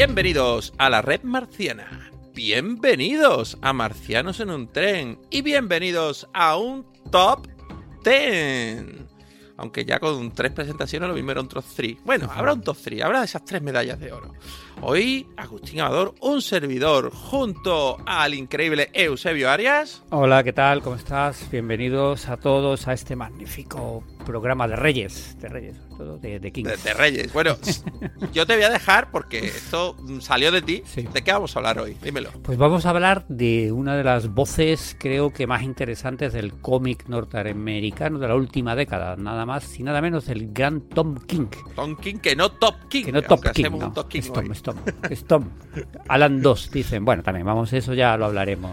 Bienvenidos a la red marciana. Bienvenidos a Marcianos en un tren. Y bienvenidos a un top 10. Aunque ya con tres presentaciones lo mismo era un top 3. Bueno, habrá un top 3, habrá esas tres medallas de oro. Hoy, Agustín Amador, un servidor, junto al increíble Eusebio Arias. Hola, ¿qué tal? ¿Cómo estás? Bienvenidos a todos a este magnífico programa de Reyes, de Reyes, sobre todo de, de Kings. De, de Reyes. Bueno, yo te voy a dejar porque esto salió de ti. Sí. ¿De qué vamos a hablar hoy? Dímelo. Pues vamos a hablar de una de las voces, creo que más interesantes del cómic norteamericano de la última década, nada más y nada menos del gran Tom King. Tom King, que no Top King. Que no Top King, hacemos no, un Top King es Tom, hoy. es Tom, es Tom. Alan 2, dicen. Bueno, también, vamos, eso ya lo hablaremos.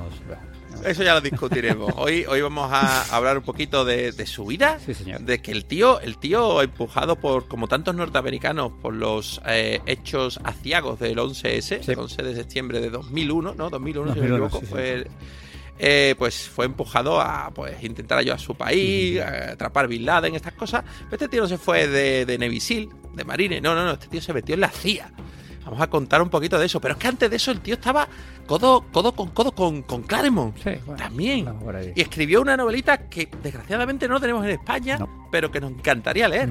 Eso ya lo discutiremos. Hoy, hoy vamos a hablar un poquito de, de su vida. Sí, señor. De que el tío, el tío empujado por, como tantos norteamericanos, por los eh, hechos aciagos del 11S, Sí. el 11 de septiembre de 2001, ¿no? 2001, si no me 2001, equivoco, sí, fue, eh, pues fue empujado a pues intentar ayudar a su país, a atrapar Bin Laden, estas cosas. Pero este tío no se fue de, de Navy SEAL, de Marine, no, no, no, este tío se metió en la CIA. Vamos a contar un poquito de eso. Pero es que antes de eso el tío estaba codo, codo con codo con, con Claremont. Sí, bueno, También. Y escribió una novelita que desgraciadamente no tenemos en España, No. pero que nos encantaría leer.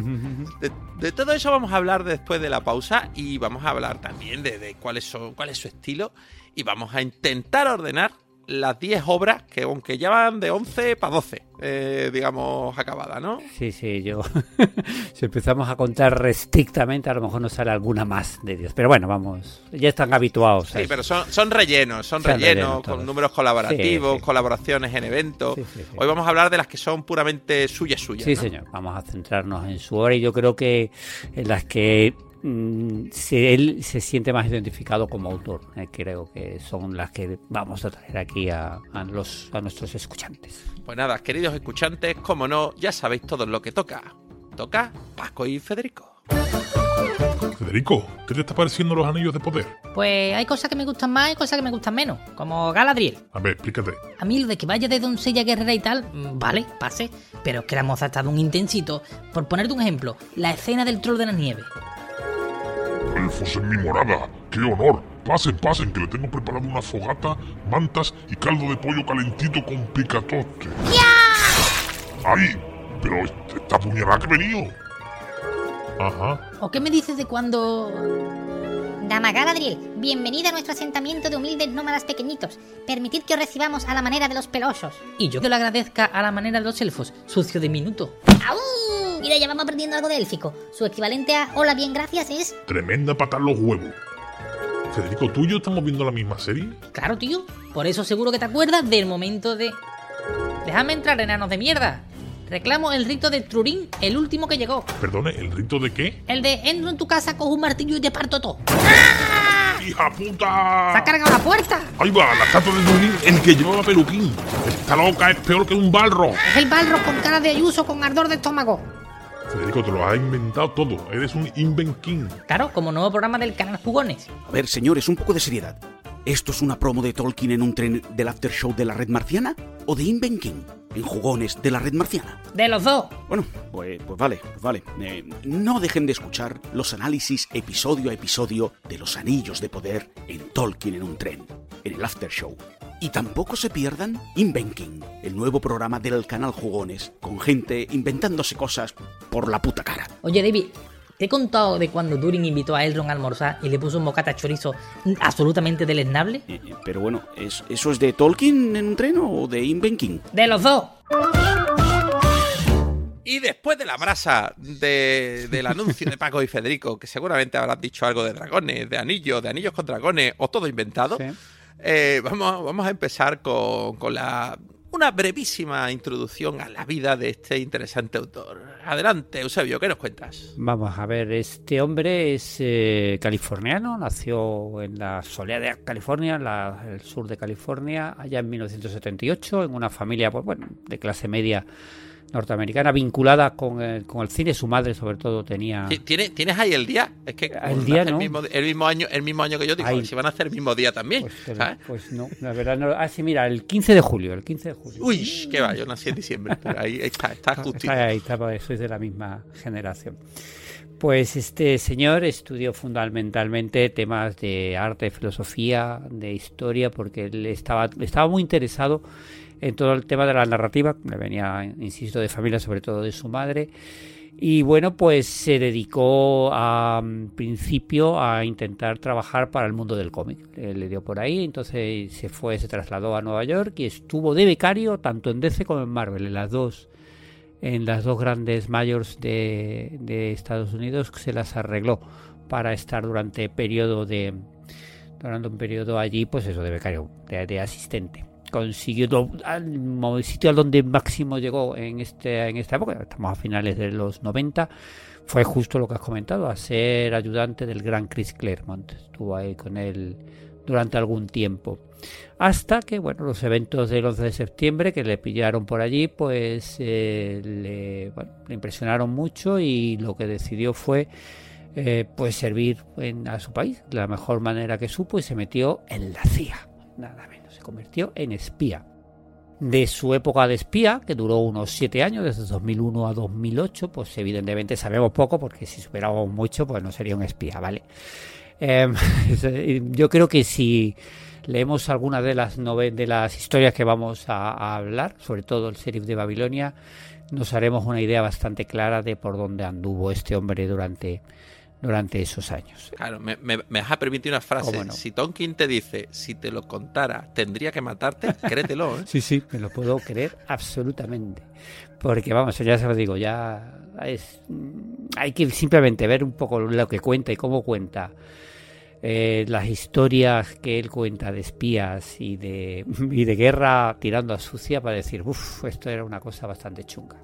De, de todo eso vamos a hablar después de la pausa y vamos a hablar también de, de cuáles son, cuál es su estilo y vamos a intentar ordenar las 10 obras que aunque ya van de 11 para 12, eh, digamos, acabadas, ¿no? Sí, sí, yo. si empezamos a contar estrictamente, a lo mejor nos sale alguna más de Dios. Pero bueno, vamos, ya están habituados. Sí, eso. pero son, son rellenos, son Son rellenos, rellenos con números colaborativos, Sí, sí. colaboraciones en eventos. Sí. Hoy vamos a hablar de las que son puramente suyas, suyas. Sí, ¿no? señor. Vamos a centrarnos en su obra y yo creo que en las que mm, se- él se siente más identificado como autor. Eh, creo que son las que vamos a traer aquí a, a los, a nuestros escuchantes. Pues nada, queridos escuchantes, como no, ya sabéis todo lo que toca. Toca Paco y Federico. Federico, ¿qué te está pareciendo los anillos de poder? Pues hay cosas que me gustan más y cosas que me gustan menos, como Galadriel. A ver, explícate. A mí lo de que vaya de doncella guerrera y tal, mm, vale, pase, pero es que la moza ha estado un intensito. Por ponerte un ejemplo, la escena del troll de la nieve. Elfos en mi morada, qué honor. Pasen, pasen, que le tengo preparado una fogata, mantas y caldo de pollo calentito con picatote. ¡Ay! Pero esta puñalada que he venido. Ajá. ¿O qué me dices de cuando... Dama Galadriel, bienvenida a nuestro asentamiento de humildes nómadas pequeñitos. Permitid que os recibamos a la manera de los pelosos. Y yo que lo agradezca a la manera de los elfos, sucio de minuto. ¡Au! Mira, ya vamos aprendiendo algo de élfico. Su equivalente a hola, bien, gracias es... Tremenda patar los huevos. Federico, ¿tú y yo estamos viendo la misma serie? Claro, tío. Por eso seguro que te acuerdas del momento de... Déjame entrar, enanos de mierda. Reclamo el rito de Trurín, el último que llegó. Perdone, ¿el rito de qué? El de entro en tu casa, cojo un martillo y te parto todo. ¡Hija puta! ¡Se ha cargado la puerta! Ahí va, la estatua de Durín, el que llevaba peluquín. Esta loca es peor que un balro. Es el balro con cara de ayuso con ardor de estómago. Federico, te lo has inventado todo. Eres un invent king. Claro, como nuevo programa del canal Jugones. A ver, señores, un poco de seriedad. ¿Esto es una promo de Tolkien en un tren del after show de la red marciana? ¿O de Inven King? en jugones de la red marciana? De los dos. Bueno, pues, pues vale, pues vale. Eh, no dejen de escuchar los análisis episodio a episodio de los anillos de poder en Tolkien en un tren, en el After Show. Y tampoco se pierdan Invenking, el nuevo programa del canal Jugones, con gente inventándose cosas por la puta cara. Oye, David, te he contado de cuando Turing invitó a Elrond a almorzar y le puso un bocata chorizo absolutamente deleznable. Eh, eh, pero bueno, ¿es- ¿eso es de Tolkien en un tren o de Invenking? De los dos. Y después de la brasa de- del anuncio de Paco y Federico, que seguramente habrán dicho algo de dragones, de anillos, de anillos con dragones o todo inventado, eh, vamos, a empezar con, la, una brevísima introducción a la vida de este interesante autor. Adelante, Eusebio, ¿qué nos cuentas? Vamos a ver, este hombre es eh, californiano, nació en la soleada California, la- el sur de California, allá en 1978, en una familia pues, bueno, de clase media norteamericana vinculada con el, con el cine. Su madre, sobre todo, tenía. Ti- ¿Tienes, ¿Tienes ahí el día? Es que El día el, no. mismo, el mismo año, el mismo año que yo digo, Ahí. si van a hacer el mismo día también. Pero, ¿sabes? pues no, la verdad no. Ah, sí, mira, el 15 de julio, el 15 de julio. Uy, qué va, yo nací en diciembre, pero ahí está, está justito. Está ahí, está, pues, sois de la misma generación. Pues este señor estudió fundamentalmente temas de arte, filosofía, de historia, porque él estaba, estaba muy interesado en todo el tema de la narrativa, le venía, insisto, de familia, sobre todo de su madre. Y bueno, pues se dedicó a mm, principio a intentar trabajar para el mundo del cómic. Eh, le dio por ahí, entonces se fue, se trasladó a Nueva York y estuvo de becario tanto en DC como en Marvel, en las dos en las dos grandes mayors de, Estados Unidos se las arregló para estar durante periodo de durante un periodo allí pues eso de becario de asistente consiguió al sitio donde máximo llegó en este en esta época estamos a finales de los 90 fue justo lo que has comentado a ser ayudante del gran Chris Claremont. Estuvo ahí con él durante algún tiempo. Hasta que bueno los eventos del 11 de septiembre que le pillaron por allí pues eh, le, bueno, le impresionaron mucho y lo que decidió fue eh, pues servir en- a su país la mejor manera que supo y se metió en la CIA. Nada menos convirtió en espía de su época de espía, que duró unos siete años, desde 2001 a 2008, pues evidentemente sabemos poco, porque si superábamos mucho, pues no sería un espía, ¿vale? Eh, yo creo que si leemos algunas de las de las historias que vamos a, a hablar, sobre todo el sheriff de Babilonia, nos haremos una idea bastante clara de por dónde anduvo este hombre durante, durante esos años. Claro, me, me, me vas a permitir una frase. ¿Cómo no? Si Tonkin te dice, si te lo contara, tendría que matarte, créetelo, ¿eh? Sí, sí, me lo puedo creer absolutamente. Porque vamos, ya se lo digo, ya es, hay que simplemente ver un poco lo que cuenta y cómo cuenta. eh, las historias que él cuenta de espías y de, y de guerra tirando a sucia para decir, uff, esto era una cosa bastante chunga.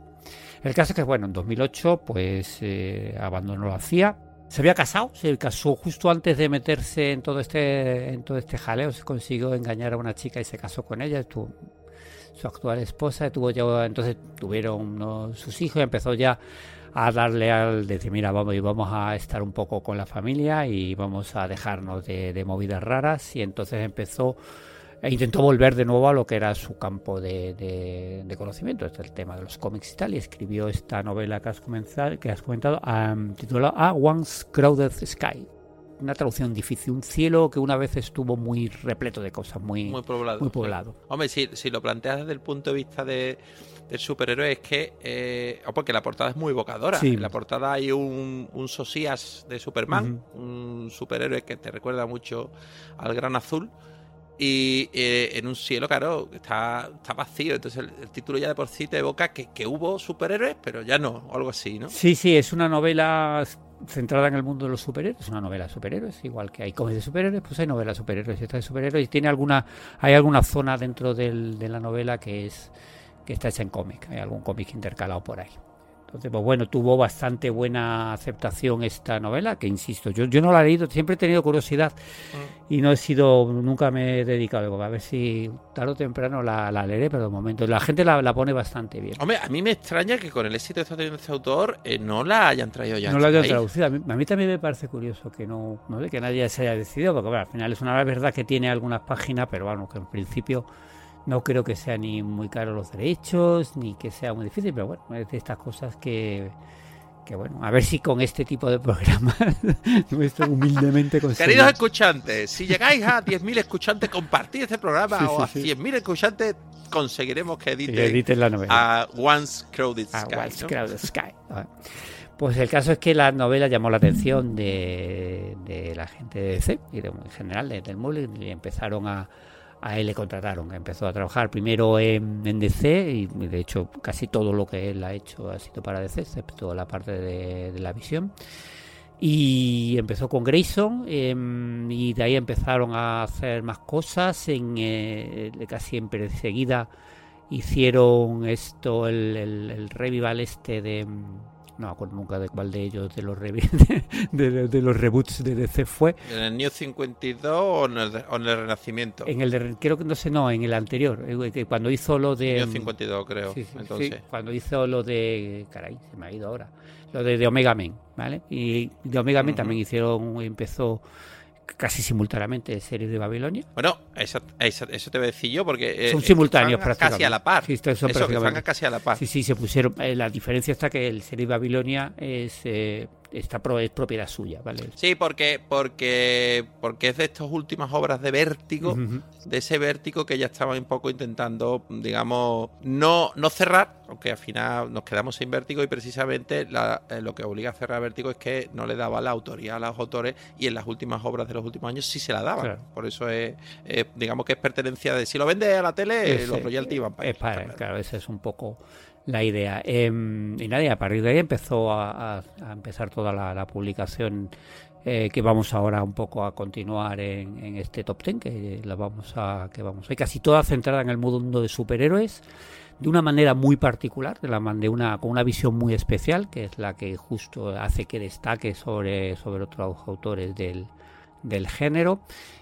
El caso es que, bueno, en 2008, pues eh, abandonó la CIA. Se había casado, se casó justo antes de meterse en todo este, en todo este jaleo. Se consiguió engañar a una chica y se casó con ella. Su actual esposa tuvo ya, entonces tuvieron unos- sus hijos y empezó ya a darle al decir, mira, vamos, y vamos a estar un poco con la familia y vamos a dejarnos de, de movidas raras. Y entonces empezó e intentó volver de nuevo a lo que era su campo de, de- de conocimiento, este es el tema de los cómics y tal, y escribió esta novela que has, comenzado, que has comentado, titulada A Once Crowded Sky. Una traducción difícil, un cielo que una vez estuvo muy repleto de cosas, muy, Muy poblado. muy poblado. Hombre, si, si lo planteas desde el punto de vista de, del superhéroe, es que. Eh, oh, porque la portada es muy evocadora. Sí. En la portada hay un, un Sosías de Superman, un superhéroe que te recuerda mucho al Gran Azul. Y eh, en un cielo, claro, está, está vacío. Entonces el, título ya de por sí te evoca que, que hubo superhéroes, pero ya no, o algo así, ¿no? Sí, sí, es una novela centrada en el mundo de los superhéroes, una novela de superhéroes, igual que hay cómics de superhéroes, pues hay novelas de superhéroes y esta de superhéroes y tiene alguna, hay alguna zona dentro del- de la novela que es que está hecha en cómic, hay algún cómic intercalado por ahí. Entonces, pues bueno, tuvo bastante buena aceptación esta novela, que insisto, yo, yo no la he leído, siempre he tenido curiosidad y no he sido, nunca me he dedicado, a ver si tarde o temprano la, la leeré, pero de momento la gente la, la pone bastante bien. Hombre, a mí me extraña que con el éxito que está teniendo este autor eh, no la hayan traído ya. no a la este hayan traducido. A mí, a mí también me parece curioso que no, no que nadie se haya decidido, porque bueno, al final es una verdad que tiene algunas páginas, pero bueno, que en principio No creo que sea ni muy caro los derechos, ni que sea muy difícil, pero bueno, es de estas cosas que, que bueno, a ver si con este tipo de programas humildemente Queridos escuchantes, si llegáis a 10.000 escuchantes, compartid este programa Sí, o a sí, sí. 100.000 escuchantes, conseguiremos que edite, Que editen la novela. a Once Crowded a Sky. Once ¿no? Crowded Sky. Pues el caso es que la novela llamó la atención de, de la gente de DC y de- en general de- del mundo y empezaron a, a él le contrataron, empezó a trabajar primero en, DC y de hecho casi todo lo que él ha hecho ha sido para DC, excepto la parte de, la visión. Y empezó con Grayson em, y de ahí empezaron a hacer más cosas, en, eh, casi enseguida hicieron esto, el revival este de... No me acuerdo nunca de cuál de ellos, de los, revi- de, de- de los reboots de DC fue. ¿En el New 52 o en el, o en el Renacimiento? En el de, creo que no sé, no, en el anterior, eh, cuando hizo lo de... New mm, 52 creo, Sí, sí, entonces. sí, cuando hizo lo de. Caray, se me ha ido ahora. Lo de, Omega Men, ¿vale? Y de Omega Men también hicieron, empezó casi simultáneamente series de Babilonia. Bueno, eso, eso, eso te voy a decir yo porque... eh, Son eh, simultáneos prácticamente. Casi a la par. Sí, son eso, prácticamente. casi a la par. Sí, sí, se pusieron. eh, la diferencia está que el serie de Babilonia es, eh, está es propiedad suya, ¿vale? Sí, porque, porque, porque es de estas últimas obras de vértigo, de ese vértigo que ya estaban un poco intentando, digamos, no, no cerrar, aunque al final nos quedamos sin vértigo y precisamente la- eh, lo que obliga a cerrar vértigo es que no le daba la autoría a los autores y en las últimas obras de los últimos años sí se la daban. Claro. Por eso es, digamos que es pertenencia de si lo vende a la tele, Ese- los royalties van para es para- claro, esa es un poco la idea. Em, y nada, a partir de ahí empezó a, a- a empezar toda la, publicación eh, que vamos ahora un poco a continuar en, en este top ten, que la vamos a, que vamos, hay casi toda centrada en el mundo de superhéroes de una manera muy particular, de, la, de una, con una visión muy especial, que es la que justo hace que destaque sobre, sobre otros autores del, del género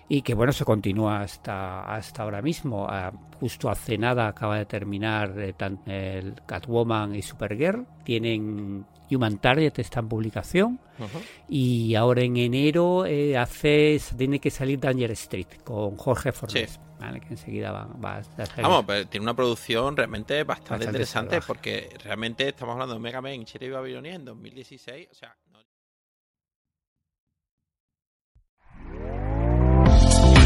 y que bueno se continúa hasta hasta ahora mismo Ah, justo hace nada acaba de terminar eh, tan- el Catwoman y Supergirl tienen Human Target está en publicación y ahora en enero eh, hace tiene que salir Danger Street con Jorge Fornés ¿vale? que enseguida va, va a salir. Vamos, pero tiene una producción realmente bastante, Bastante interesante salvaje. porque realmente estamos hablando de Mega Man, Cherry Babilonia en 2016, o sea,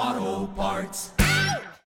Auto Parts.